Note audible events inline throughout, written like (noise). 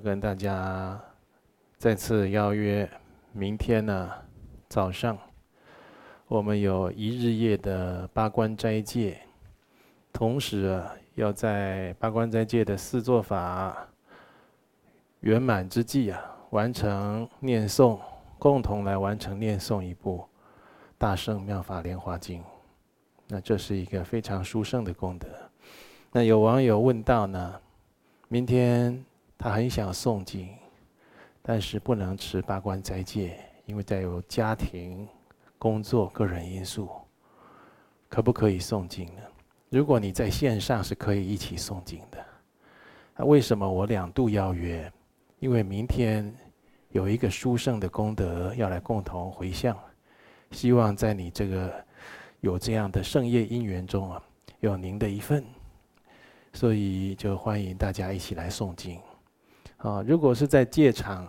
跟大家再次邀约，明天呢早上，我们有一日夜的八关斋戒，同时啊，要在八关斋戒的四座法圆满之际啊，完成念诵，共同来完成念诵一部《大圣妙法莲华经》。那这是一个非常殊胜的功德。那有网友问到呢，明天他很想诵经，但是不能持八关斋戒，因为带有家庭、工作、个人因素，可不可以诵经呢？如果你在线上是可以一起诵经的。那为什么我两度邀约？因为明天有一个殊胜的功德要来共同回向，希望在你这个。有这样的圣业因缘中啊，有您的一份，所以就欢迎大家一起来诵经。啊，如果是在戒场，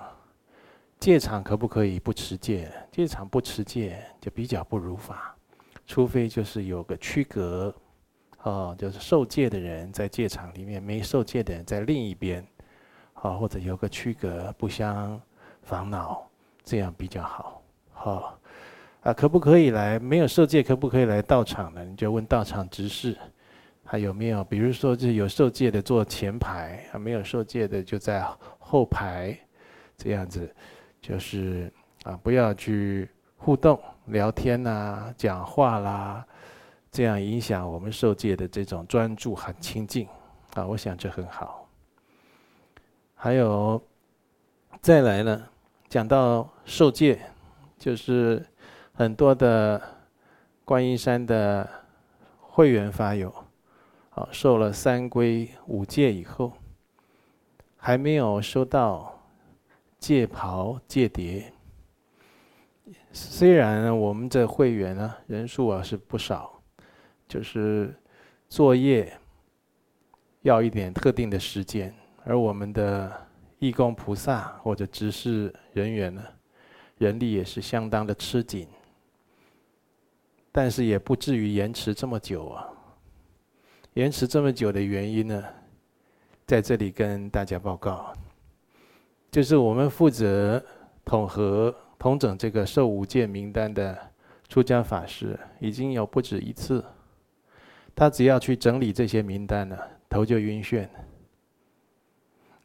戒场可不可以不持戒？戒场不持戒就比较不如法，除非就是有个区隔，啊，就是受戒的人在戒场里面，没受戒的人在另一边，啊，或者有个区隔，不相烦恼，这样比较好，好。啊，可不可以来？没有受戒，可不可以来道场呢？你就问道场执事，还有没有？比如说，就有受戒的坐前排，啊，没有受戒的就在后排，这样子，就是啊，不要去互动、聊天呐、讲话啦，这样影响我们受戒的这种专注和清净啊。我想这很好。还有，再来呢，讲到受戒，就是。很多的观音山的会员法友，啊，受了三皈五戒以后，还没有收到戒袍戒牒。虽然我们这会员呢人数啊是不少，就是作业要一点特定的时间，而我们的义工菩萨或者执事人员呢，人力也是相当的吃紧。但是也不至于延迟这么久啊！延迟这么久的原因呢，在这里跟大家报告，就是我们负责统合、统整这个受五戒名单的出家法师已经有不止一次，他只要去整理这些名单呢，头就晕眩。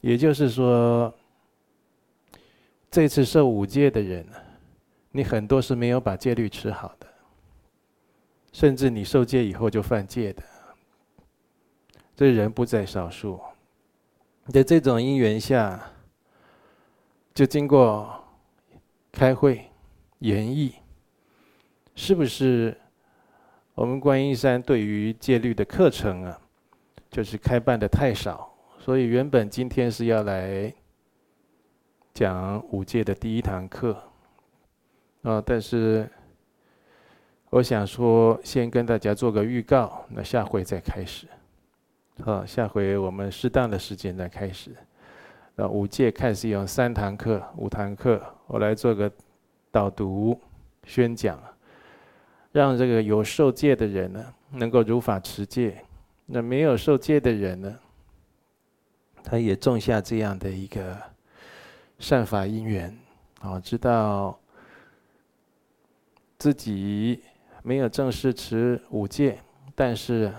也就是说，这次受五戒的人，你很多是没有把戒律持好的。甚至你受戒以后就犯戒的，这人不在少数。在这种因缘下，就经过开会研议，是不是我们观音山对于戒律的课程啊，就是开办的太少，所以原本今天是要来讲五戒的第一堂课，啊，但是。我想说，先跟大家做个预告，那下回再开始。好，下回我们适当的时间再开始。那五戒看是用三堂课、五堂课，我来做个导读、宣讲，让这个有受戒的人呢，能够如法持戒；那没有受戒的人呢，他也种下这样的一个善法因缘，啊，知道自己。没有正式持五戒，但是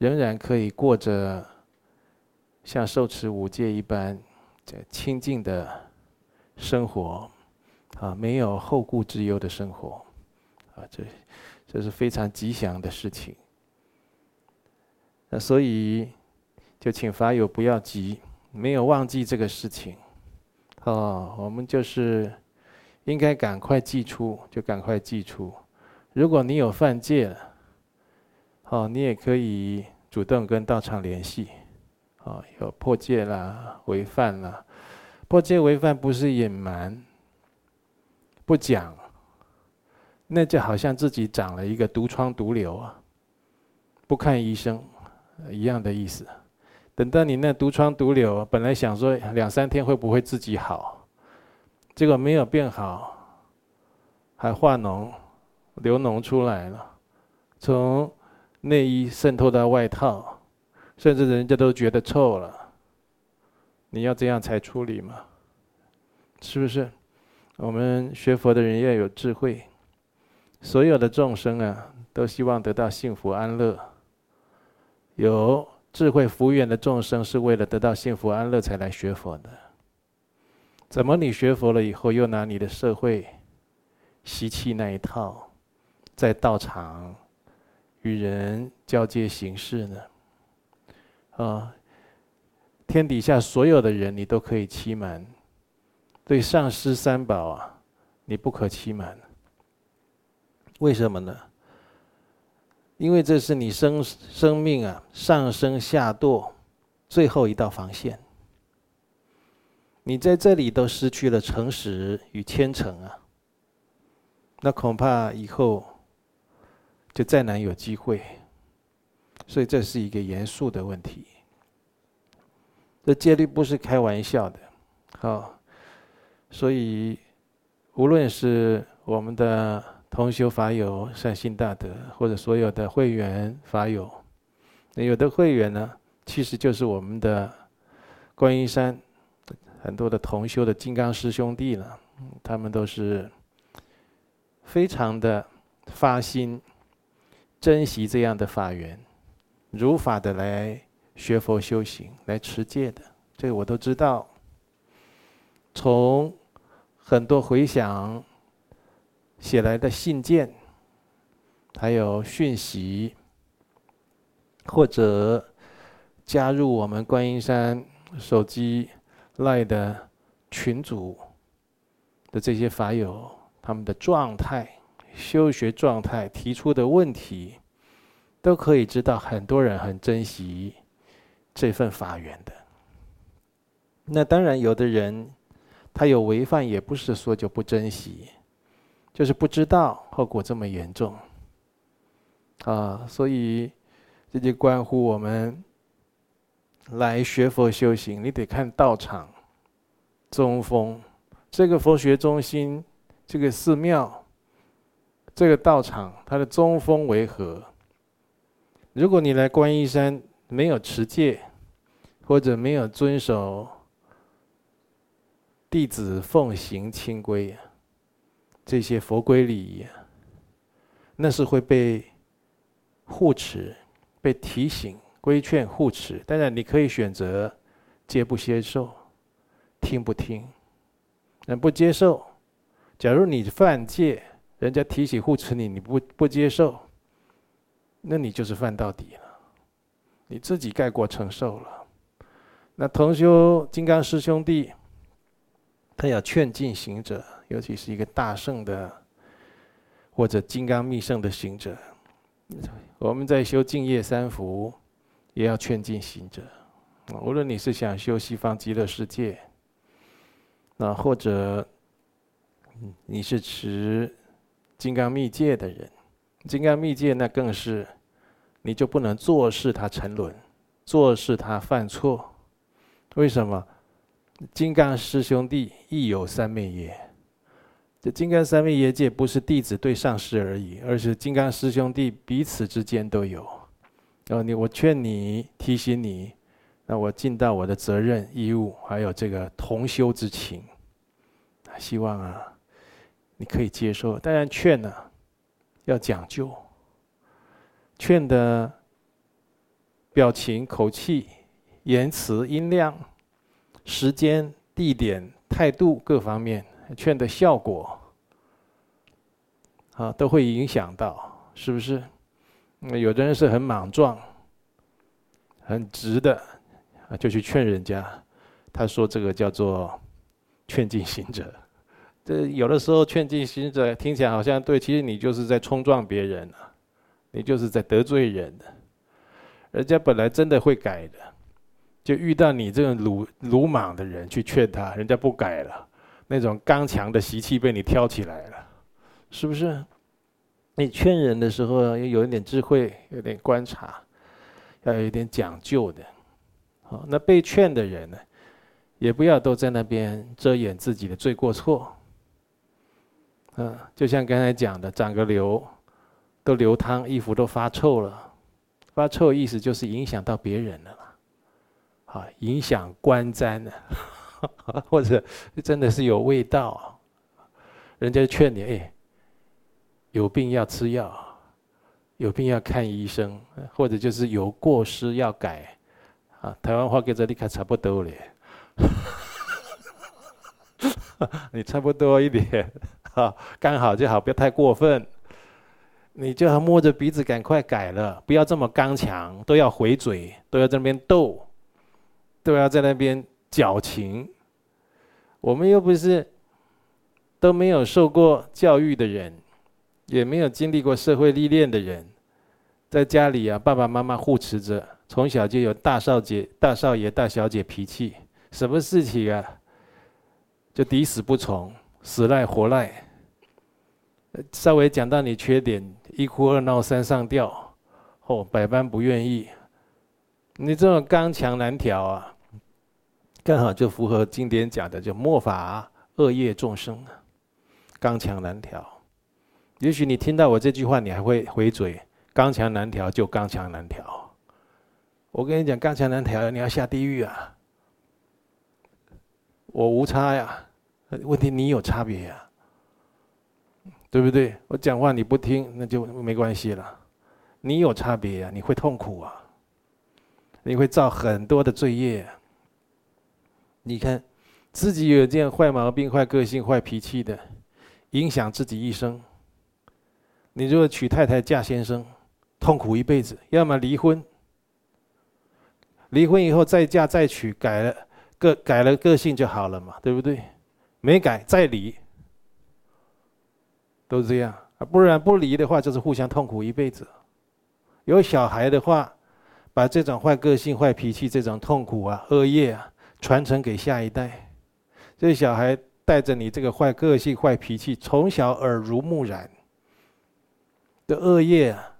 仍然可以过着像受持五戒一般这清净的生活，啊，没有后顾之忧的生活，啊，这这是非常吉祥的事情。那所以就请法友不要急，没有忘记这个事情，哦，我们就是应该赶快祭出，就赶快祭出。如果你有犯戒了，哦，你也可以主动跟道场联系，啊，有破戒啦、违犯啦，破戒违犯不是隐瞒、不讲，那就好像自己长了一个毒疮毒瘤啊，不看医生一样的意思。等到你那毒疮毒瘤本来想说两三天会不会自己好，结果没有变好，还化脓。流脓出来了，从内衣渗透到外套，甚至人家都觉得臭了。你要这样才处理嘛？是不是？我们学佛的人要有智慧，所有的众生啊，都希望得到幸福安乐。有智慧福缘的众生，是为了得到幸福安乐才来学佛的。怎么你学佛了以后，又拿你的社会习气那一套，在道场与人交接行事呢？啊，天底下所有的人，你都可以欺瞒。对上师三宝啊，你不可欺瞒。为什么呢？因为这是你生生命啊上升下堕最后一道防线。你在这里都失去了诚实与虔诚啊，那恐怕以后就再难有机会。所以这是一个严肃的问题。这戒律不是开玩笑的，好。所以，无论是我们的同修法友、善心大德，或者所有的会员法友，那有的会员呢，其实就是我们的观音山很多的同修的金刚师兄弟了。他们都是非常的发心，珍惜这样的法缘，如法的来学佛修行，来持戒的。这个我都知道。从很多回想写来的信件，还有讯息，或者加入我们观音山手机 LINE 的群组的这些法友，他们的状态、修学状态、提出的问题，都可以知道很多人很珍惜这份法缘的。那当然，有的人。他有违犯，也不是说就不珍惜，就是不知道后果这么严重，啊，所以这就关乎我们来学佛修行，你得看道场、宗风，这个佛学中心、这个寺庙、这个道场，它的宗风为何？如果你来观音山没有持戒，或者没有遵守。弟子奉行清规，这些佛规礼仪，那是会被护持、被提醒、规劝、护持。当然，你可以选择接不接受、听不听。那不接受，假如你犯戒，人家提起护持你，你不不接受，那你就是犯到底了，你自己盖过承受了。那同修金刚师兄弟。他要劝进行者，尤其是一个大圣的或者金刚密圣的行者，我们在修净业三福，也要劝进行者。无论你是想修西方极乐世界，那或者你是持金刚密戒的人，金刚密戒那更是，你就不能坐视他沉沦，坐视他犯错。为什么？金刚师兄弟亦有三昧耶。这金刚三昧耶戒不是弟子对上师而已，而是金刚师兄弟彼此之间都有。然后你我劝你提醒你，那我尽到我的责任义务，还有这个同修之情。希望啊，你可以接受。当然劝呢，要讲究，劝的表情、口气、言辞、音量。时间、地点、态度各方面劝的效果，啊，都会影响到，是不是？那有的人是很莽撞、很直的，啊，就去劝人家。他说这个叫做劝进行者。这有的时候劝进行者听起来好像对，其实你就是在冲撞别人啊，你就是在得罪人的。人家本来真的会改的。就遇到你这种鲁鲁莽的人去劝他，人家不改了，那种刚强的习气被你挑起来了，是不是？你劝人的时候要有一点智慧，有点观察，要有一点讲究的。好，那被劝的人呢，也不要都在那边遮掩自己的罪过错。嗯，就像刚才讲的，长个瘤，都流汤，衣服都发臭了，发臭意思就是影响到别人了。啊，影响观瞻呢，(laughs) 或者真的是有味道，人家劝你哎，有病要吃药，有病要看医生，或者就是有过失要改，啊，台湾话跟这里看差不多嘞，(laughs) 你差不多一点，刚好就好，不要太过分。你就要摸着鼻子赶快改了，不要这么刚强，都要回嘴，都要在那边斗，都要在那边矫情。我们又不是都没有受过教育的人，也没有经历过社会历练的人，在家里啊，爸爸妈妈护持着，从小就有大少姐、大少爷、大小姐脾气，什么事情啊，就抵死不从，死赖活赖。稍微讲到你缺点，一哭二闹三上吊，哦，百般不愿意。你这种刚强难调啊，刚好就符合经典讲的，就末法恶业众生，刚强难调。也许你听到我这句话，你还会回嘴，刚强难调就刚强难调。我跟你讲，刚强难调，你要下地狱啊！我无差呀，问题你有差别呀。对不对？我讲话你不听，那就没关系了。你有差别呀，你会痛苦啊，你会造很多的罪业。你看，自己有这样坏毛病、坏个性、坏脾气的，影响自己一生。你如果娶太太嫁先生，痛苦一辈子；要么离婚，离婚以后再嫁再娶，改了个改了个性就好了嘛，对不对？没改再离。都这样啊，不然不离的话，就是互相痛苦一辈子。有小孩的话，把这种坏个性、坏脾气、这种痛苦啊、恶业啊，传承给下一代。这小孩带着你这个坏个性、坏脾气，从小耳濡目染的恶业啊，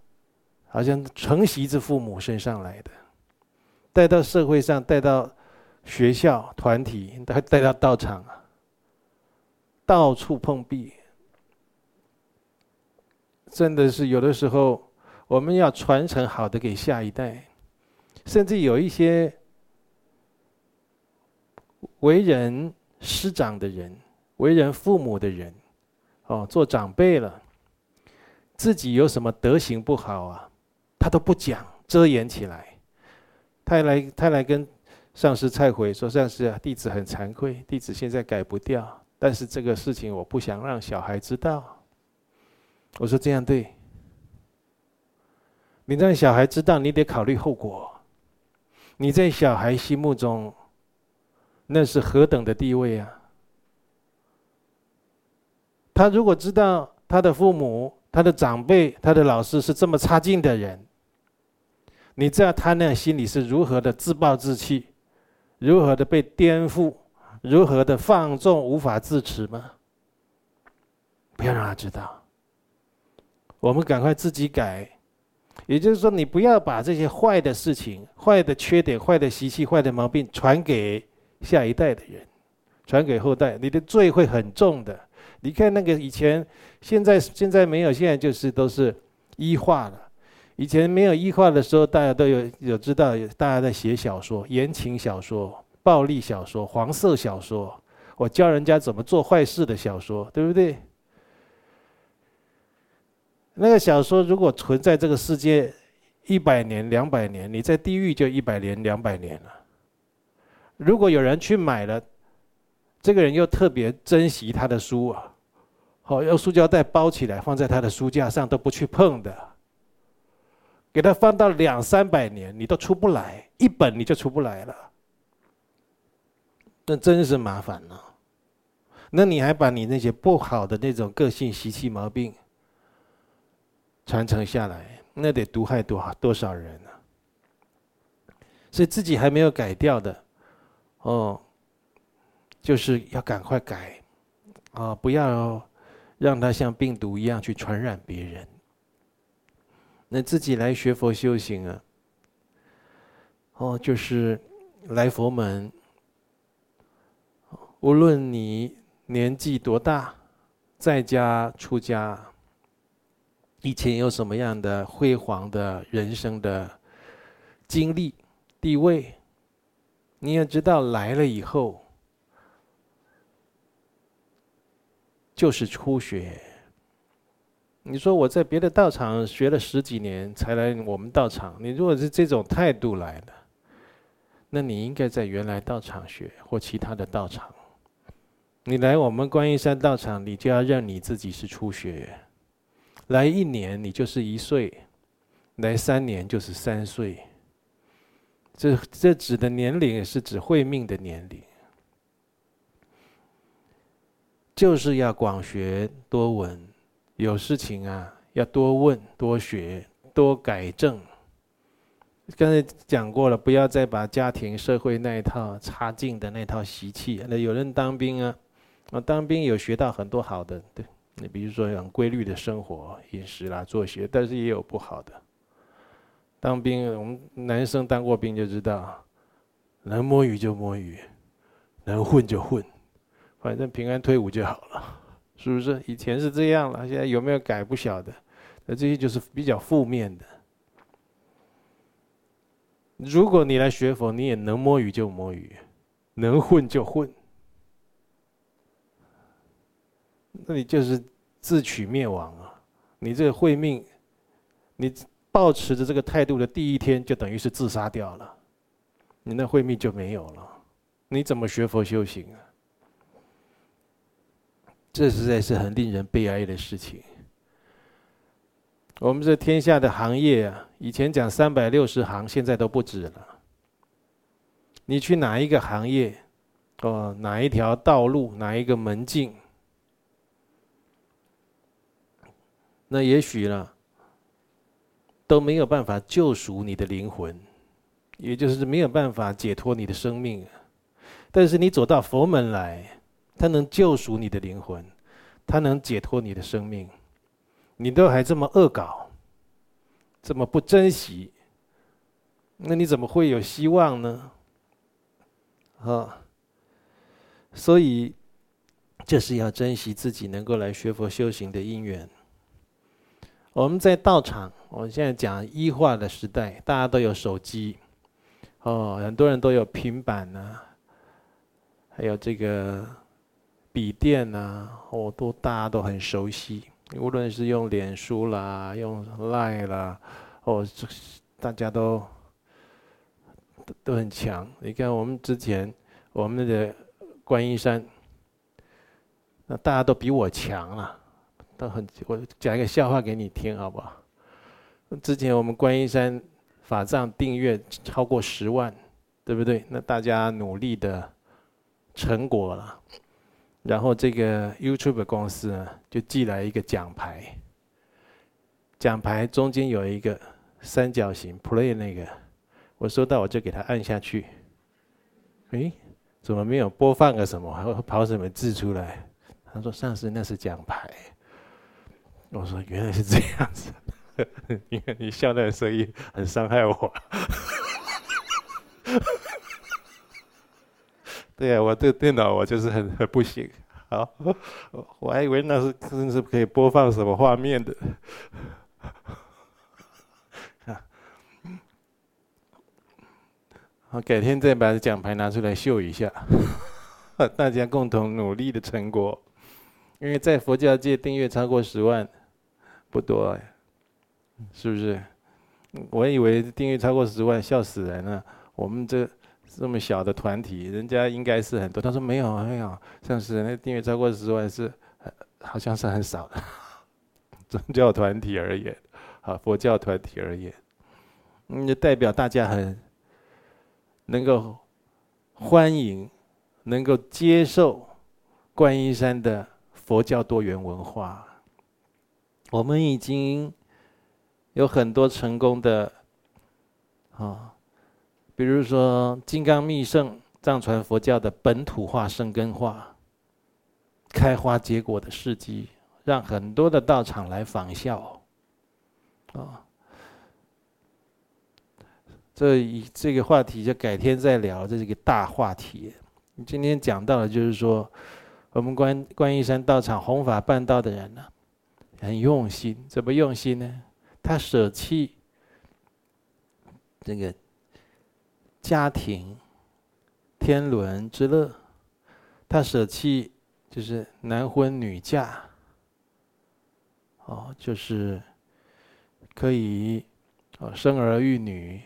好像承袭自父母身上来的，带到社会上，带到学校、团体，带带到道场啊，到处碰壁。真的是有的时候，我们要传承好的给下一代，甚至有一些为人师长的人、为人父母的人，哦，做长辈了，自己有什么德行不好啊，他都不讲，遮掩起来。他来，他来跟上师忏悔说：“上师啊，弟子很惭愧，弟子现在改不掉，但是这个事情我不想让小孩知道。”我说这样对，你让小孩知道，你得考虑后果。你在小孩心目中，那是何等的地位啊！他如果知道他的父母、他的长辈、他的老师是这么差劲的人，你知道他那心里是如何的自暴自弃，如何的被颠覆，如何的放纵无法自持吗？不要让他知道。我们赶快自己改，也就是说，你不要把这些坏的事情、坏的缺点、坏的习气、坏的毛病传给下一代的人，传给后代，你的罪会很重的。你看那个以前，现在现在没有，现在就是都是医化了。以前没有医化的时候，大家都有有知道，大家在写小说、言情小说、暴力小说、黄色小说，我教人家怎么做坏事的小说，对不对？那个小说如果存在这个世界一百年、两百年，你在地狱就一百年、两百年了。如果有人去买了，这个人又特别珍惜他的书啊，好用塑胶袋包起来放在他的书架上都不去碰的，给他放到两三百年，你都出不来，一本你就出不来了，那真是麻烦了。那你还把你那些不好的那种个性习气毛病，传承下来，那得毒害多少多少人呢？所以自己还没有改掉的，哦，就是要赶快改，啊，不要让它像病毒一样去传染别人。那自己来学佛修行啊，哦，就是来佛门，无论你年纪多大，在家出家。以前有什么样的辉煌的人生的经历、地位，你要知道来了以后，就是初学。你说我在别的道场学了十几年才来我们道场，你如果是这种态度来的，那你应该在原来道场学或其他的道场。你来我们观音山道场，你就要认你自己是初学。来一年你就是一岁，来三年就是三岁。这这指的年龄也是指慧命的年龄，就是要广学多闻，有事情啊要多问多学多改正。刚才讲过了，不要再把家庭社会那一套差劲的那套习气。那有人当兵啊，啊当兵有学到很多好的，对。你比如说很规律的生活、饮食啦、作息，但是也有不好的。当兵，我们男生当过兵就知道，能摸鱼就摸鱼，能混就混，反正平安退伍就好了，是不是？以前是这样了，现在有没有改不晓得。那这些就是比较负面的。如果你来学佛，你也能摸鱼就摸鱼，能混就混。那你就是自取灭亡啊！你这个慧命，你抱持着这个态度的第一天，就等于是自杀掉了，你那慧命就没有了。你怎么学佛修行啊？这实在是很令人悲哀的事情。我们这天下的行业啊，以前讲三百六十行，现在都不止了。你去哪一个行业，哦，哪一条道路，哪一个门径？那也许呢，都没有办法救赎你的灵魂，也就是没有办法解脱你的生命。但是你走到佛门来，他能救赎你的灵魂，他能解脱你的生命，你都还这么恶搞，这么不珍惜，那你怎么会有希望呢？啊，所以这是要珍惜自己能够来学佛修行的因缘。我们在道场，我们现在讲医化的时代，大家都有手机，哦，很多人都有平板呐，还有这个笔电呐，哦，都大家都很熟悉。无论是用脸书啦，用 Line 啦，哦，大家都都很强。你看我们之前我们的观音山，那大家都比我强了。都很，我讲一个笑话给你听，好不好？之前我们观音山法藏订阅超过十万，对不对？那大家努力的成果了。然后这个 YouTube 公司呢，就寄来一个奖牌，奖牌中间有一个三角形 Play 那个，我收到我就给他按下去。诶，怎么没有播放个什么？还会跑什么字出来？他说上次那是奖牌。我说原来是这样子，(laughs) 你看你笑的声音很伤害我。对呀、啊，我这个电脑我就是很很不行。好，我还以为那是真是可以播放什么画面的。好，改天再把奖牌拿出来秀一下，(laughs) 大家共同努力的成果。因为在佛教界订阅超过十万。不多，是不是？我以为订阅超过十万，笑死人了。我们这这么小的团体，人家应该是很多。他说没有，没有，像是那订阅超过十万是，好像是很少的。(laughs) 宗教团体而言，啊，佛教团体而言，嗯，就代表大家很能够欢迎，能够接受观音山的佛教多元文化。我们已经有很多成功的啊，比如说金刚密乘藏传佛教的本土化、生根化、开花结果的事迹，让很多的道场来仿效啊。这一这个话题就改天再聊，这是一个大话题。你今天讲到的就是说，我们观观音山道场弘法办道的人呢。很用心，怎么用心呢？他舍弃这个家庭天伦之乐，他舍弃就是男婚女嫁，哦，就是可以哦生儿育女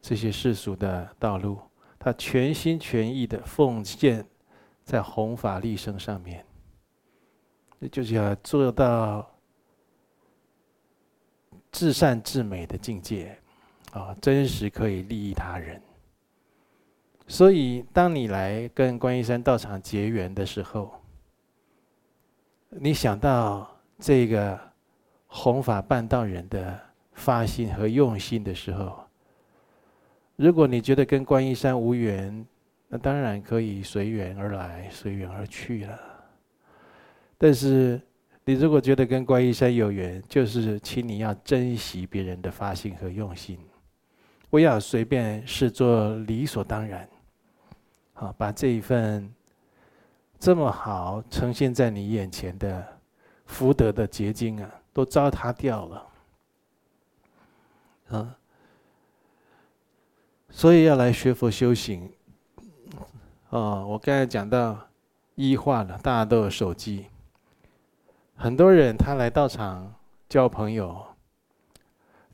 这些世俗的道路，他全心全意的奉献在弘法利生上面，那就是要做到至善至美的境界，啊，真实可以利益他人。所以，当你来跟观音山道场结缘的时候，你想到这个弘法办道人的发心和用心的时候，如果你觉得跟观音山无缘，那当然可以随缘而来，随缘而去了。但是，你如果觉得跟观音山有缘，就是请你要珍惜别人的发心和用心，不要随便视作理所当然。好，把这一份这么好呈现在你眼前的福德的结晶啊，都糟蹋掉了。啊，所以要来学佛修行。哦，我刚才讲到医化了，大家都有手机，很多人他来道场交朋友，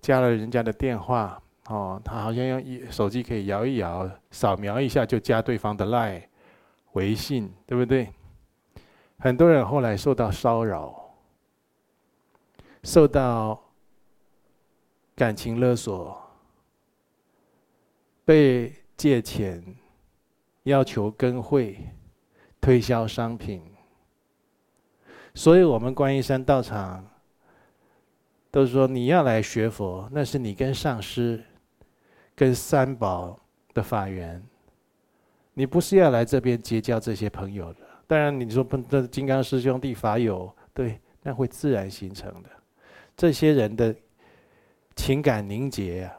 加了人家的电话。哦，他好像用一手机可以摇一摇，扫描一下就加对方的 LINE、微信，对不对？很多人后来受到骚扰，受到感情勒索，被借钱，要求跟会，推销商品。所以我们观音山道场都说，你要来学佛，那是你跟上师。跟三宝的法缘，你不是要来这边结交这些朋友的。当然，你说不，这金刚师兄弟法友，对，那会自然形成的。这些人的情感凝结啊，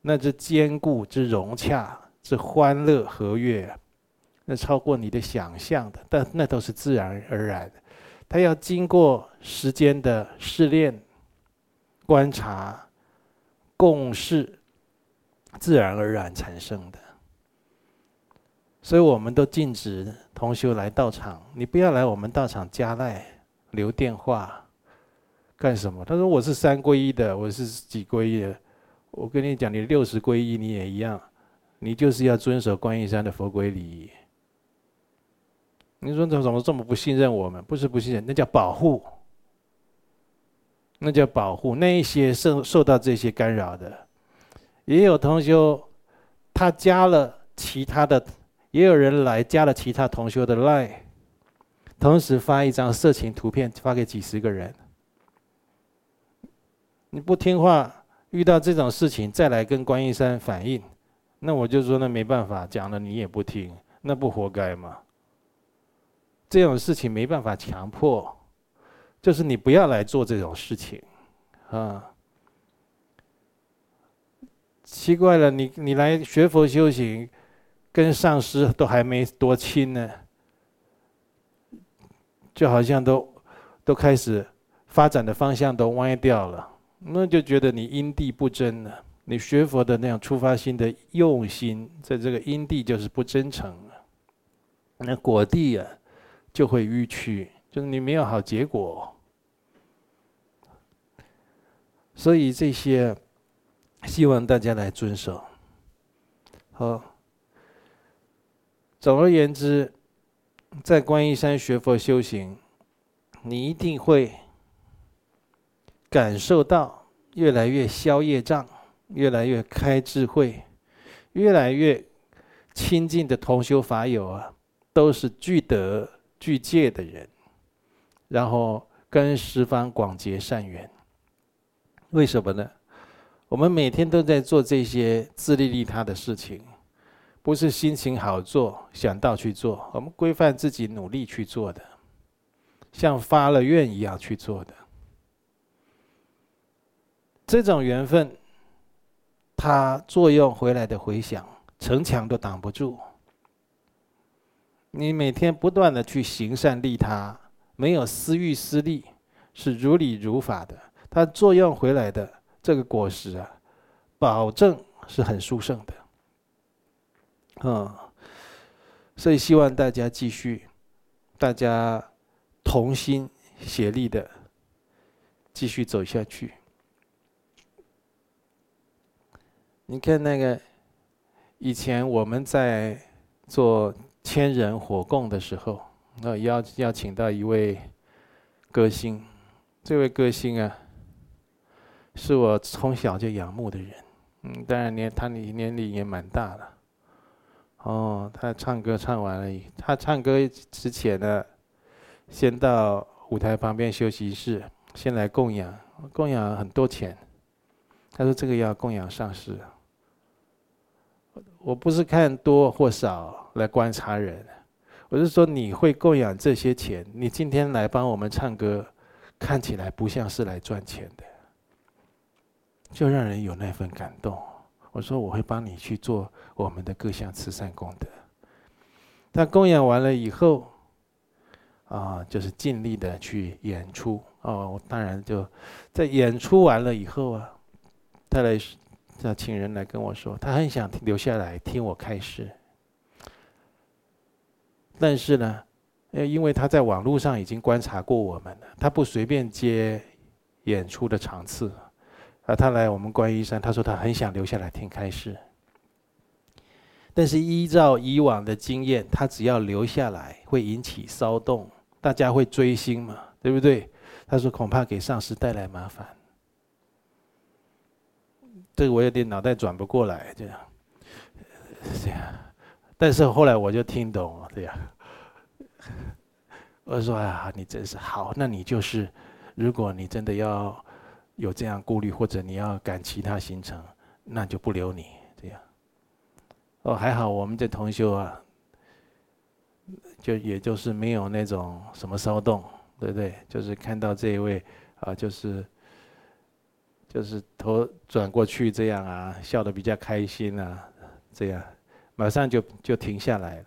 那是坚固之融洽，之欢乐和悦，那超过你的想象的。但那都是自然而然的他要经过时间的试炼、观察、共事。自然而然产生的，所以我们都禁止同修来道场。你不要来我们道场加赖留电话，干什么？他说我是三皈依的，我是几皈依的。我跟你讲，你六十皈依你也一样，你就是要遵守观音山的佛规礼仪。你说怎怎么这么不信任我们？不是不信任，那叫保护，那叫保护那一些受受到这些干扰的。也有同修，他加了其他的，也有人来加了其他同修的 line，同时发一张色情图片发给几十个人。你不听话，遇到这种事情再来跟观音山反映，那我就说那没办法，讲了你也不听，那不活该吗？这种事情没办法强迫，就是你不要来做这种事情，啊。奇怪了，你你来学佛修行，跟上师都还没多亲呢，就好像都都开始发展的方向都歪掉了，那就觉得你因地不真了。你学佛的那样出发心的用心，在这个因地就是不真诚了，那果地啊就会迂曲，就是你没有好结果。所以这些。希望大家来遵守。好，总而言之，在观音山学佛修行，你一定会感受到越来越消业障，越来越开智慧，越来越亲近的同修法友啊，都是具德具戒的人，然后跟十方广结善缘。为什么呢？我们每天都在做这些自利利他的事情，不是心情好做想到去做，我们规范自己努力去做的，像发了愿一样去做的。这种缘分，它作用回来的回响，城墙都挡不住。你每天不断的去行善利他，没有私欲私利，是如理如法的，它作用回来的。这个果实啊，保证是很殊胜的。嗯，所以希望大家继续，大家同心协力的继续走下去。你看那个以前我们在做千人火供的时候，那邀邀请到一位歌星，这位歌星啊，是我从小就仰慕的人。嗯，当然年他年年龄也蛮大了。哦，他唱歌唱完了，他唱歌之前呢，先到舞台旁边休息室，先来供养，供养很多钱。他说这个要供养上师。我不是看多或少来观察人，我是说你会供养这些钱，你今天来帮我们唱歌，看起来不像是来赚钱的，就让人有那份感动。我说我会帮你去做我们的各项慈善功德。但供养完了以后，啊，就是尽力的去演出。哦，我当然就在演出完了以后啊，他来他请人来跟我说，他很想留下来听我开示。但是呢，因为他在网络上已经观察过我们了，他不随便接演出的场次。啊，他来我们观音山，他说他很想留下来听开示。但是依照以往的经验，他只要留下来会引起骚动，大家会追星嘛，对不对？他说恐怕给上师带来麻烦。这个我有点脑袋转不过来，这样，这 (laughs) 样。但是后来我就听懂了，这样。(laughs) 我说啊，你真是好，那你就是，如果你真的要。有这样顾虑，或者你要赶其他行程，那就不留你这样。哦，还好我们这同修啊，就也就是没有那种什么骚动，对不对？就是看到这一位啊，就是就是头转过去这样啊，笑得比较开心啊，这样马上就就停下来了。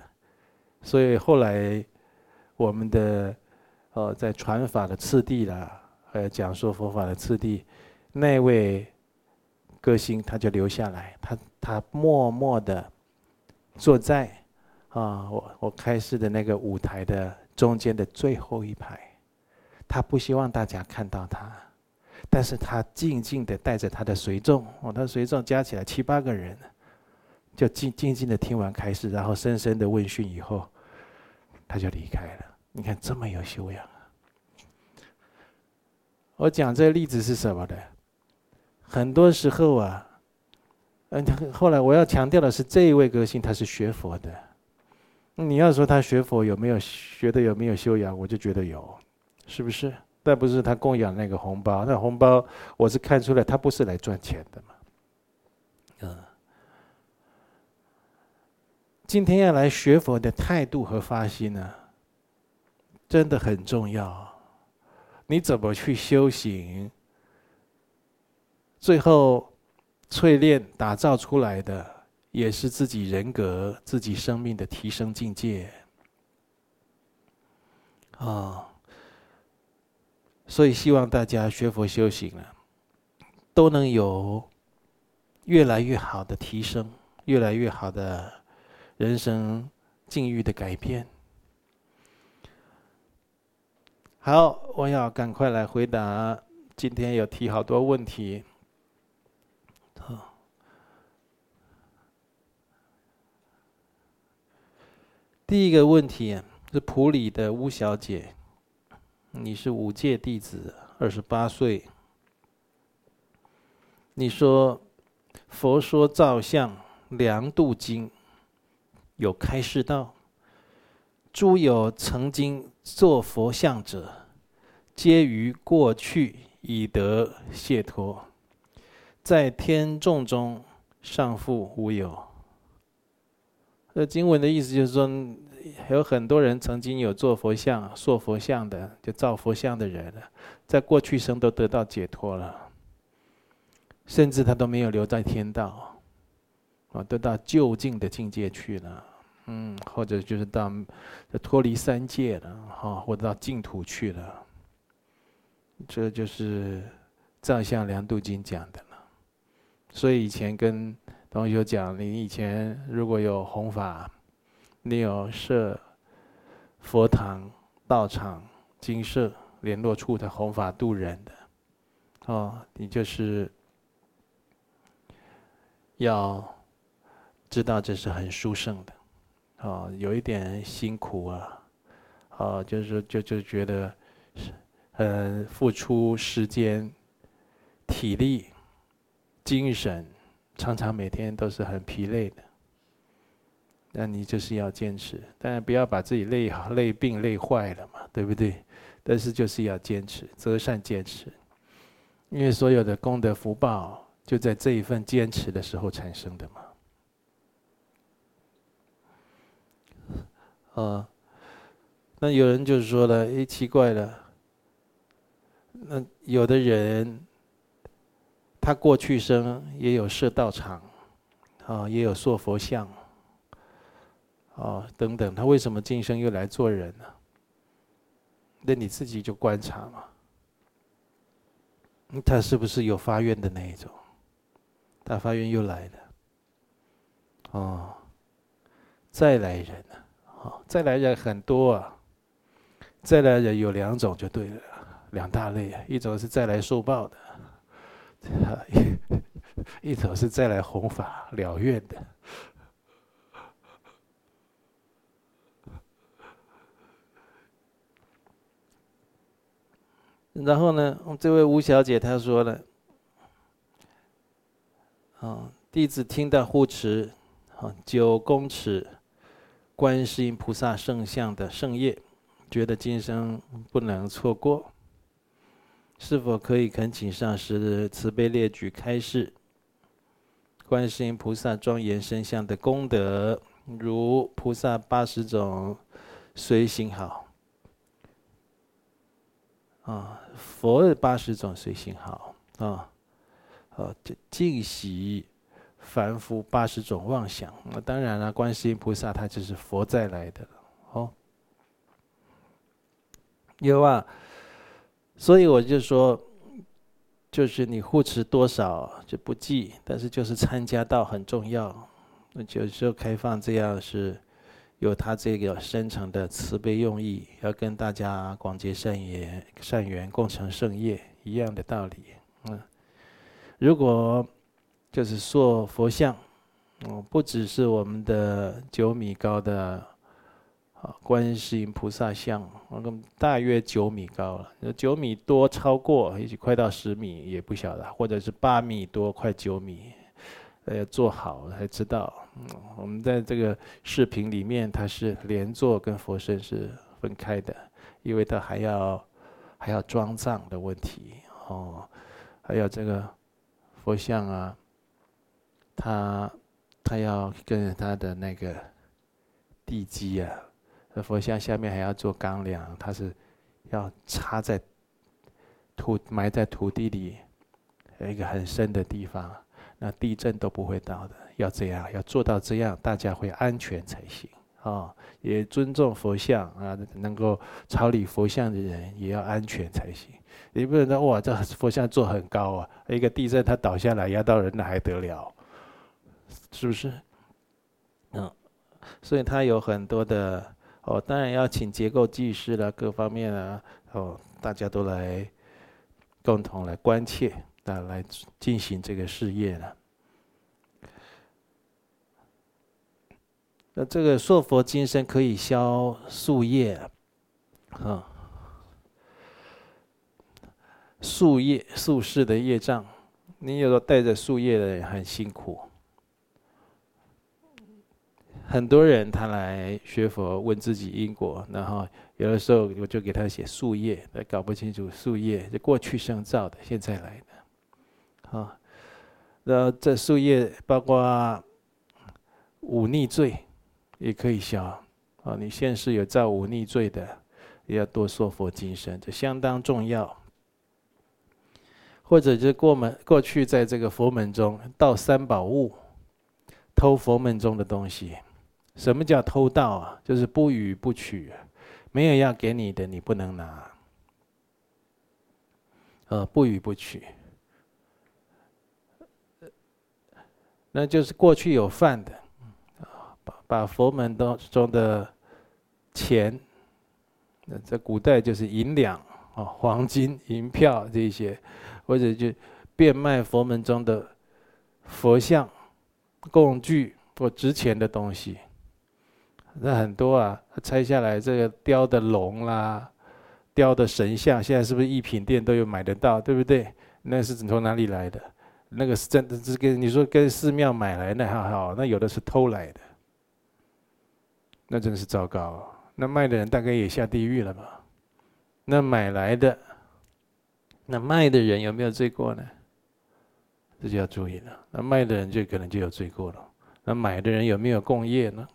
所以后来我们的呃在传法的次第啦。呃，讲说佛法的次第，那位歌星他就留下来，他他默默的坐在啊，我我开示的那个舞台的中间的最后一排，他不希望大家看到他，但是他静静的带着他的随众，哦，他随众加起来七八个人，就静静静的听完开示，然后深深的问讯以后，他就离开了。你看这么有修养啊。我讲这例子是什么呢？很多时候啊，嗯，后来我要强调的是，这一位歌星他是学佛的。你要说他学佛有没有学的有没有修养，我就觉得有，是不是？但不是他供养那个红包，那红包我是看出来他不是来赚钱的嘛。嗯，今天要来学佛的态度和发心呢，真的很重要。你怎么去修行？最后淬炼打造出来的，也是自己人格、自己生命的提升境界。啊，所以希望大家学佛修行了，都能有越来越好的提升，越来越好的人生境遇的改变。好，我要赶快来回答。今天有提好多问题。好，第一个问题是普里的吴小姐，你是五戒弟子，二十八岁。你说《佛说造像量度经》有开示道，诸有曾经。作佛像者，皆于过去已得解脱，在天众中尚复无有。这经文的意思就是说，有很多人曾经有做佛像、塑佛像的，就造佛像的人，在过去生都得到解脱了，甚至他都没有留在天道，啊，都到究竟的境界去了。嗯，或者就是到脱离三界了，哈，或者到净土去了。这就是《藏像量度经》讲的了。所以以前跟同学讲，你以前如果有弘法，你有设佛堂、道场、精舍、联络处的弘法度人的，哦，你就是要知道这是很殊胜的，哦，有一点辛苦啊，哦，就是就就觉得是，呃，付出时间、体力、精神，常常每天都是很疲累的。那你就是要坚持，当然不要把自己累好累病累坏了嘛，对不对？但是就是要坚持，择善坚持，因为所有的功德福报就在这一份坚持的时候产生的嘛。啊，那有人就说了，诶，奇怪了，那有的人他过去生也有设道场，啊，也有塑佛像。哦，等等，他为什么今生又来做人呢？那你自己就观察嘛。他是不是有发愿的那一种？他发愿又来了。哦，再来人呢？哦，再来人很多啊。再来人有两种就对了，两大类啊，一种是再来受报的，(laughs) 一种是再来弘法了愿的。然后呢，这位吴小姐她说了：“嗯，弟子听到护持啊九公尺观世音菩萨圣像的圣业，觉得今生不能错过。是否可以恳请上师慈悲列举开示观世音菩萨庄严圣像的功德，如菩萨八十种随行好。”啊，佛的八十种随行好啊，呃，这净洗凡夫八十种妄想。那当然了，观世音菩萨他就是佛再来的哦。有啊，所以我就说，就是你护持多少就不计，但是就是参加到很重要。那有时候开放这样是。有他这个深层的慈悲用意，要跟大家广结善缘、善缘共成圣业一样的道理。嗯，如果就是塑佛像，嗯，不只是我们的九米高的啊观世音菩萨像，嗯，大约九米高了，九米多超过，也许快到十米也不晓得，或者是八米多，快九米。呃，要做好才知道。我们在这个视频里面，它是连坐跟佛身是分开的，因为它还要还要装藏的问题哦，还有这个佛像啊，他他要跟他的那个地基啊，佛像下面还要做钢梁，他是要插在土埋在土地里，一个很深的地方。那地震都不会到的，要这样，要做到这样，大家会安全才行啊、哦！也尊重佛像啊，能够朝礼佛像的人也要安全才行。你不能说哇，这佛像做很高啊，一个地震它倒下来压到人，那还得了？是不是？嗯，所以他有很多的哦，当然要请结构技师啦，各方面啊，哦，大家都来共同来关切。啊，来进行这个事业了。那这个塑佛金身可以消宿业啊，宿业宿世的业障。你有时候带着宿业的人很辛苦。很多人他来学佛，问自己因果，然后有的时候我就给他写树叶，他搞不清楚树叶，就过去生造的，现在来的。啊，那这树叶包括忤逆罪，也可以消。啊，你现世有造忤逆罪的，也要多说佛金身，这相当重要。或者就过门过去在这个佛门中盗三宝物，偷佛门中的东西。什么叫偷盗啊？就是不予不取，没有要给你的，你不能拿。呃，不予不取。那就是过去有犯的，把把佛门当中的钱，那在古代就是银两啊、黄金、银票这些，或者就变卖佛门中的佛像、供具或值钱的东西。那很多啊，拆下来这个雕的龙啦，雕的神像，现在是不是艺品店都有买得到，对不对？那是从哪里来的？那个是真的，是跟你说跟寺庙买来的，好好，那有的是偷来的，那真是糟糕。那卖的人大概也下地狱了吧？那买来的，那卖的人有没有罪过呢？这就要注意了。那卖的人就可能就有罪过了。那买的人有没有共业呢？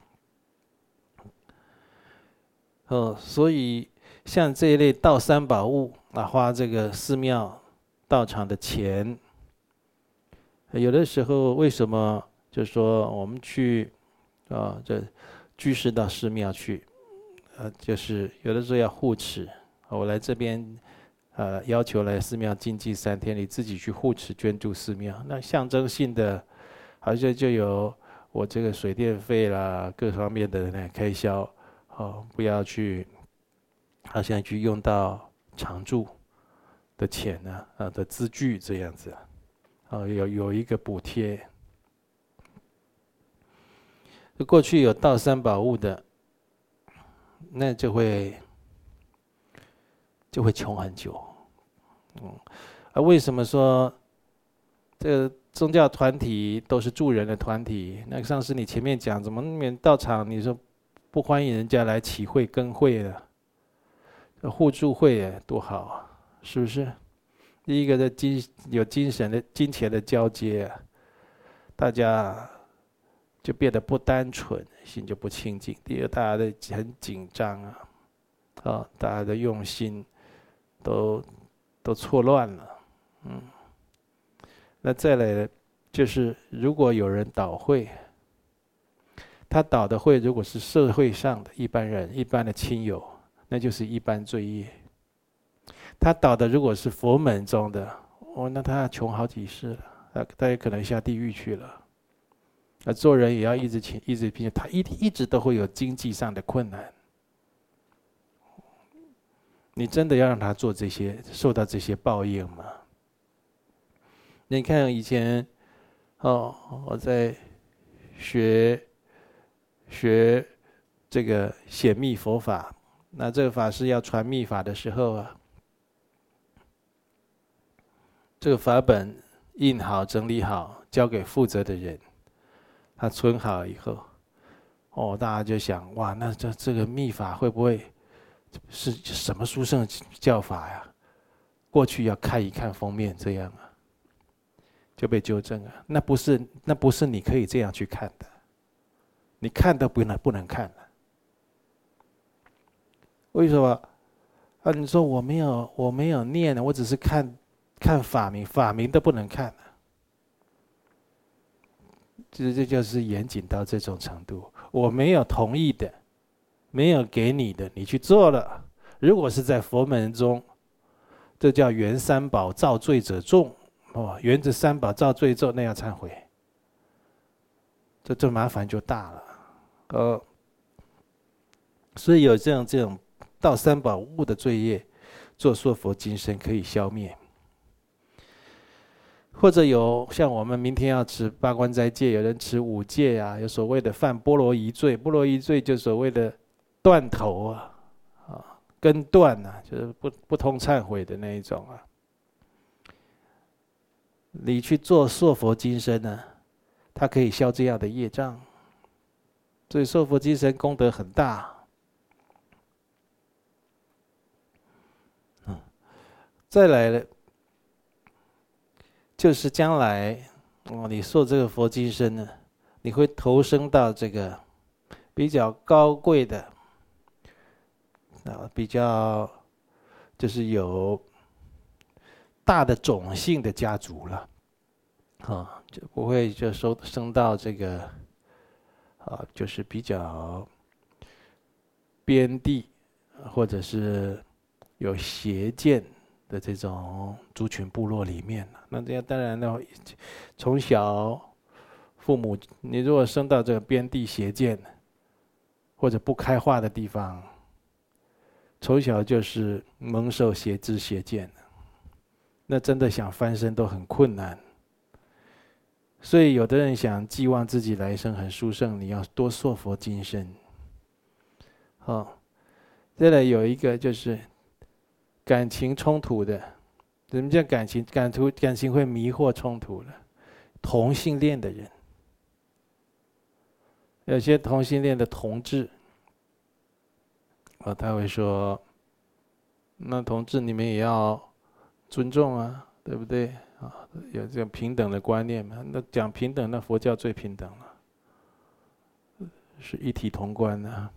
哦，所以像这一类盗三宝物啊，花这个寺庙道场的钱，有的时候为什么就说我们去啊，这居士到寺庙去，呃，就是有的时候要护持。我来这边，呃，要求来寺庙禁忌三天，你自己去护持捐助寺庙，那象征性的，好像就有我这个水电费啦，各方面的那开销。哦，不要去，好像去用到常住的钱呢，啊的资具这样子，哦，有有一个补贴。过去有盗三宝物的，那就会就会穷很久。嗯，啊，为什么说这个宗教团体都是助人的团体？那上次你前面讲怎么免道场？你说。不欢迎人家来起会跟会的，互助会多好啊，是不是？第一个的精有精神的金钱的交接，大家就变得不单纯，心就不清净。第二，大家的很紧张啊，啊，大家的用心都都错乱了，嗯。那再来就是，如果有人倒会。他倒的会，如果是社会上的一般人、一般的亲友，那就是一般罪业。他倒的如果是佛门中的，哦，那他穷好几世了，他他也可能下地狱去了。那做人也要一直勤，一直拼，他一一直都会有经济上的困难。你真的要让他做这些，受到这些报应吗？你看以前，哦，我在学。学这个显密佛法，那这个法师要传密法的时候啊，这个法本印好、整理好，交给负责的人，他存好以后，哦，大家就想，哇，那这这个密法会不会是什么书圣教法呀？过去要看一看封面，这样啊，就被纠正了。那不是，那不是你可以这样去看的。你看都不能不能看了，为什么？啊，你说我没有我没有念呢，我只是看看法名，法名都不能看。这这就是严谨到这种程度。我没有同意的，没有给你的，你去做了。如果是在佛门中，这叫原三宝造罪者众哦，原着三宝造罪咒，那要忏悔，这这麻烦就大了。呃，所以有这样这种盗三宝物的罪业，做硕佛金身可以消灭，或者有像我们明天要持八关斋戒，有人持五戒啊，有所谓的犯波罗夷罪，波罗夷罪就所谓的断头啊，啊，根断啊，就是不不通忏悔的那一种啊。你去做硕佛金身呢，它可以消这样的业障。所以受佛金身功德很大，嗯，再来了，就是将来哦，你受这个佛金身呢，你会投生到这个比较高贵的啊，比较就是有大的种姓的家族了，啊，就不会就收生到这个。啊，就是比较边地，或者是有邪见的这种族群部落里面，那这样当然呢，从小父母，你如果生到这个边地邪见，或者不开化的地方，从小就是蒙受邪知邪见，那真的想翻身都很困难。所以，有的人想寄望自己来生很殊胜，你要多硕佛金身。好，再来有一个就是感情冲突的，什么叫感情？感突感情会迷惑冲突的，同性恋的人，有些同性恋的同志，哦，他会说：“那同志你们也要尊重啊，对不对？”啊，有这种平等的观念嘛？那讲平等，那佛教最平等了，是一体同观的。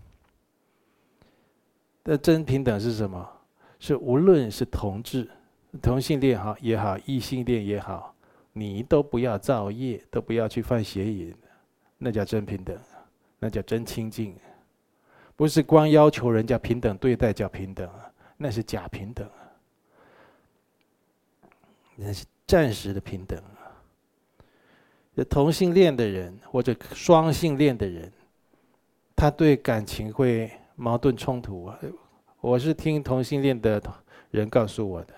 那真平等是什么？是无论是同志、同性恋好也好，异性恋也好，你都不要造业，都不要去犯邪淫，那叫真平等，那叫真清净。不是光要求人家平等对待叫平等，那是假平等，那是。暂时的平等啊，同性恋的人或者双性恋的人，他对感情会矛盾冲突啊。我是听同性恋的人告诉我的，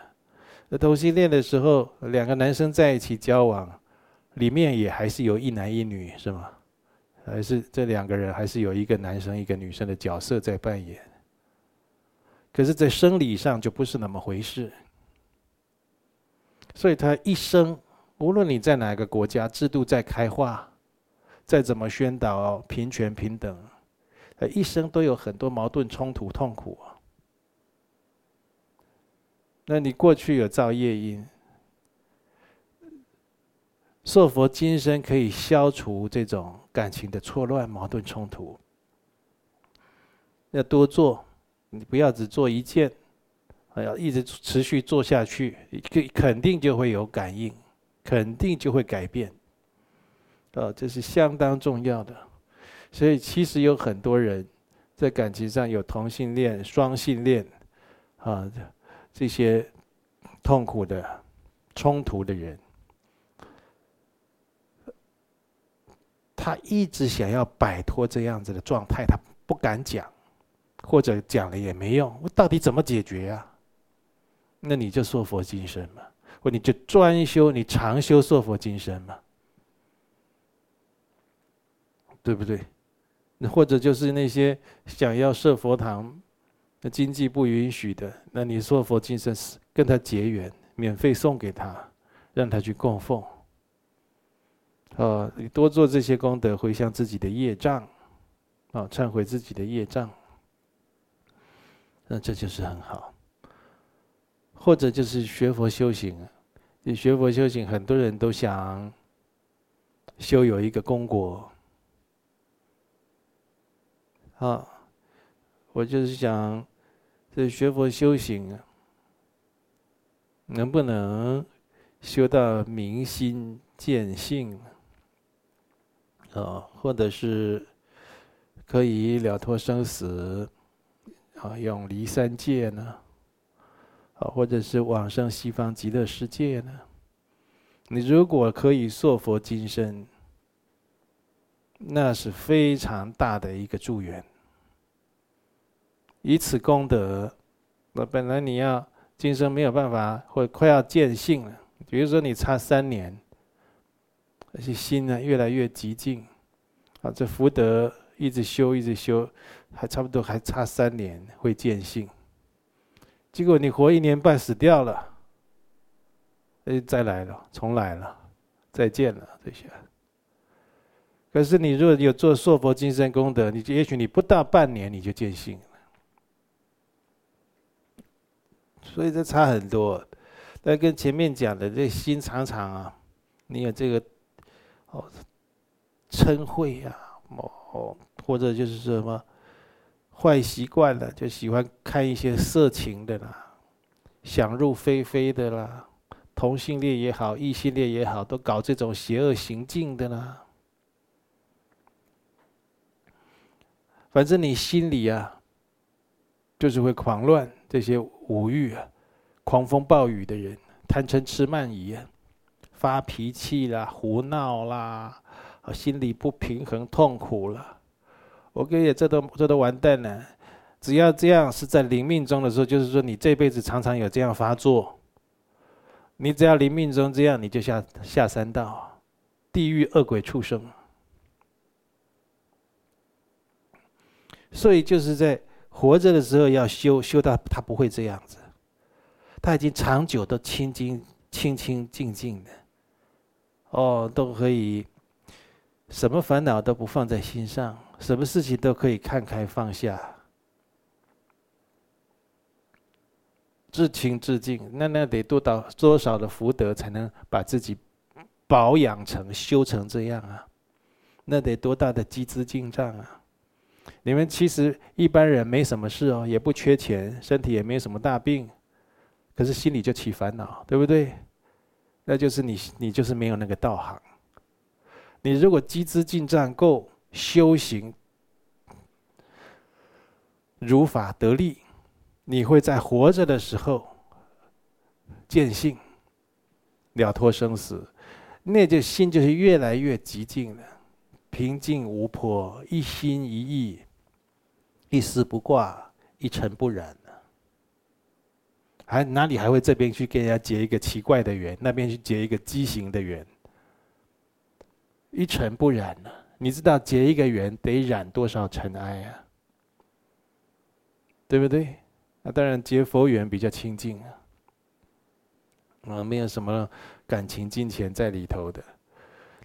那同性恋的时候，两个男生在一起交往，里面也还是有一男一女，是吗？还是这两个人还是有一个男生一个女生的角色在扮演？可是，在生理上就不是那么回事。所以他一生，无论你在哪个国家，制度再开化，再怎么宣导平权平等，他一生都有很多矛盾冲突痛苦。那你过去有造业因，受佛今生可以消除这种感情的错乱、矛盾冲突。要多做，你不要只做一件。还要一直持续做下去，肯肯定就会有感应，肯定就会改变。哦，这是相当重要的。所以其实有很多人在感情上有同性恋、双性恋，啊，这些痛苦的冲突的人，他一直想要摆脱这样子的状态，他不敢讲，或者讲了也没用。我到底怎么解决呀？那你就说佛金身嘛，或你就专修，你常修说佛金身嘛，对不对？那或者就是那些想要设佛堂，那经济不允许的，那你说佛金身跟他结缘，免费送给他，让他去供奉。啊，你多做这些功德，回向自己的业障，啊，忏悔自己的业障，那这就是很好。或者就是学佛修行，你学佛修行，很多人都想修有一个功果。啊，我就是想，这学佛修行能不能修到明心见性？啊，或者是可以了脱生死，啊，永离三界呢？或者是往生西方极乐世界呢？你如果可以硕佛今生，那是非常大的一个助缘。以此功德，那本来你要今生没有办法，或快要见性了。比如说你差三年，而且心呢越来越极静，啊，这福德一直修一直修，还差不多还差三年会见性。结果你活一年半死掉了，哎，再来了，重来了，再见了这些。可是你如果有做硕佛金身功德，你就也许你不到半年你就见性了。所以这差很多。但跟前面讲的这心常常啊，你有这个哦嗔恚呀，哦或者就是说什么。坏习惯了，就喜欢看一些色情的啦，想入非非的啦，同性恋也好，异性恋也好，都搞这种邪恶行径的啦。反正你心里啊，就是会狂乱，这些五欲啊，狂风暴雨的人，贪嗔痴慢疑啊，发脾气啦，胡闹啦，心里不平衡，痛苦了。我跟你这都这都完蛋了。只要这样是在临命终的时候，就是说你这辈子常常有这样发作。你只要临命终这样，你就下下三道，地狱恶鬼畜生。所以就是在活着的时候要修，修到他不会这样子。他已经长久都清清清清净净的，哦，都可以，什么烦恼都不放在心上，什么事情都可以看开放下。至清至净，那那得多少多少的福德才能把自己保养成修成这样啊？那得多大的积资进账啊？你们其实一般人没什么事哦，也不缺钱，身体也没什么大病，可是心里就起烦恼，对不对？那就是你你就是没有那个道行。你如果积资进账够，修行如法得力。你会在活着的时候见性，了脱生死，那就心就是越来越极静了，平静无波，一心一意，一丝不挂，一尘不染了。还哪里还会这边去跟人家结一个奇怪的缘，那边去结一个畸形的缘？一尘不染了，你知道结一个缘得染多少尘埃啊？对不对？那当然结佛缘比较清净啊，啊，没有什么感情、金钱在里头的。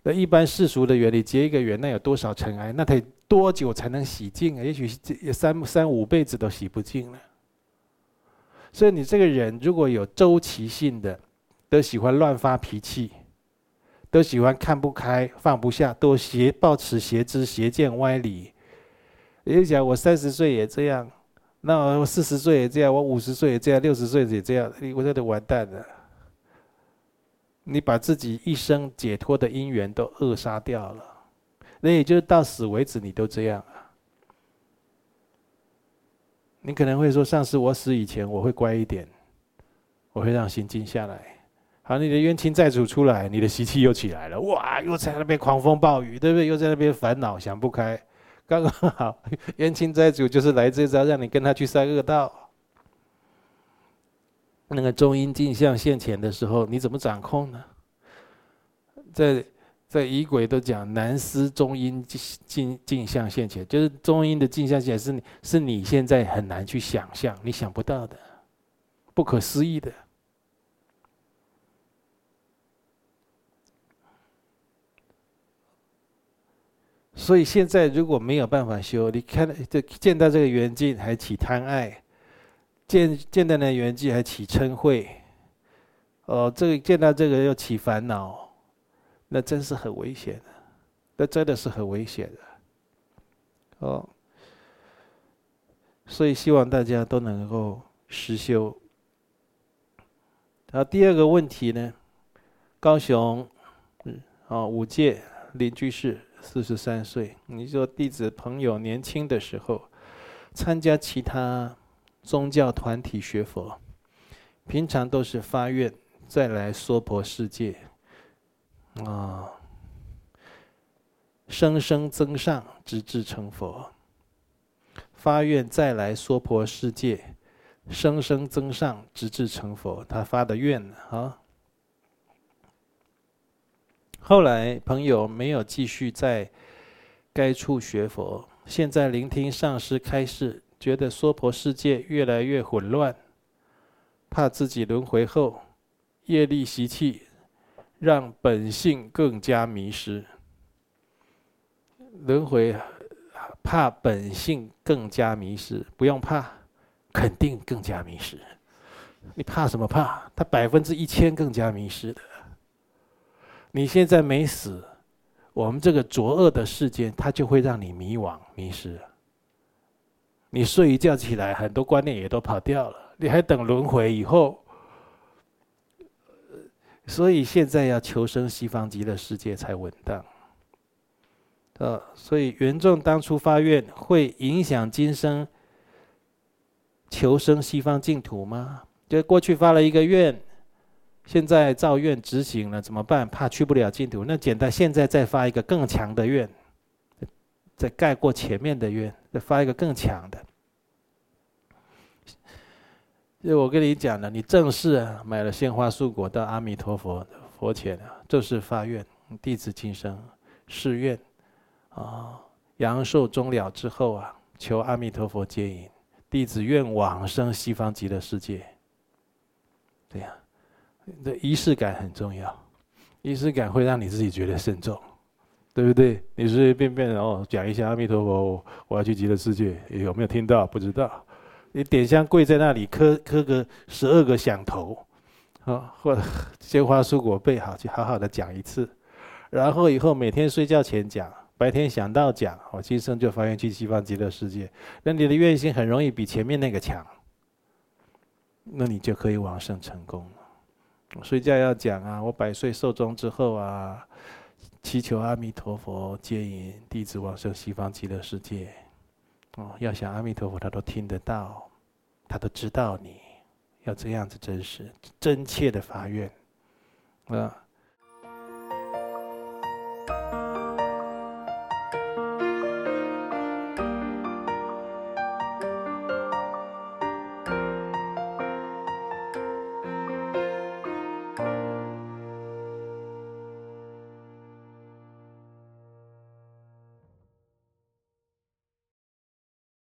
那一般世俗的缘，你结一个缘，那有多少尘埃？那得多久才能洗净啊？也许三三五辈子都洗不净了。所以你这个人如果有周期性的，都喜欢乱发脾气，都喜欢看不开、放不下，都邪抱持邪知、邪见、歪理。也就讲我三十岁也这样。那我四十岁也这样，我五十岁也这样，六十岁也这样，你我这都完蛋了。你把自己一生解脱的因缘都扼杀掉了，那也就是到死为止，你都这样啊。你可能会说，上次我死以前，我会乖一点，我会让心静下来。好，你的冤亲债主出来，你的习气又起来了，哇，又在那边狂风暴雨，对不对？又在那边烦恼，想不开。刚刚好，冤亲债主就是来这招，让你跟他去三恶道。那个中阴镜像现前的时候，你怎么掌控呢？在在仪轨都讲难思中阴镜镜像现前，就是中阴的镜像现前是你是你现在很难去想象，你想不到的，不可思议的。所以现在如果没有办法修，你看这见到这个缘境还起贪爱，见见到那缘境还起嗔恚，哦，这个见到这个又起烦恼，那真是很危险的，那真的是很危险的，哦。所以希望大家都能够实修。然后第二个问题呢，高雄，嗯，哦，五界林居士。四十三岁，你说弟子朋友年轻的时候参加其他宗教团体学佛，平常都是发愿再来娑婆世界，啊，生生增上直至成佛。发愿再来娑婆世界，生生增上直至成佛，他发的愿啊。后来朋友没有继续在该处学佛，现在聆听上师开示，觉得娑婆世界越来越混乱，怕自己轮回后业力习气让本性更加迷失。轮回怕本性更加迷失，不用怕，肯定更加迷失。你怕什么怕？他百分之一千更加迷失的。你现在没死，我们这个浊恶的世界，它就会让你迷惘、迷失。你睡一觉起来，很多观念也都跑掉了。你还等轮回以后？所以现在要求生西方极乐世界才稳当。呃，所以缘众当初发愿，会影响今生求生西方净土吗？就过去发了一个愿。现在造愿执行了怎么办？怕去不了净土，那简单，现在再发一个更强的愿，再盖过前面的愿，再发一个更强的。就我跟你讲了，你正式买了鲜花素果到阿弥陀佛佛前啊，正式发愿，弟子今生誓愿啊，阳寿终了之后啊，求阿弥陀佛接引，弟子愿往生西方极乐世界。对呀，这仪式感很重要，仪式感会让你自己觉得慎重，对不对？你随随便便哦讲一下阿弥陀佛，我要去极乐世界，有没有听到？不知道。你点香跪在那里，磕磕个十二个响头，啊，或 (laughs) 鲜花蔬果备好，去好好的讲一次，然后以后每天睡觉前讲，白天想到讲，我今生就发愿去西方极乐世界，那你的愿心很容易比前面那个强，那你就可以往生成功。睡觉要讲啊，我百岁寿终之后啊，祈求阿弥陀佛接引弟子往生西方极乐世界。哦，要想阿弥陀佛，他都听得到，他都知道你要这样子真实、真切的发愿，啊，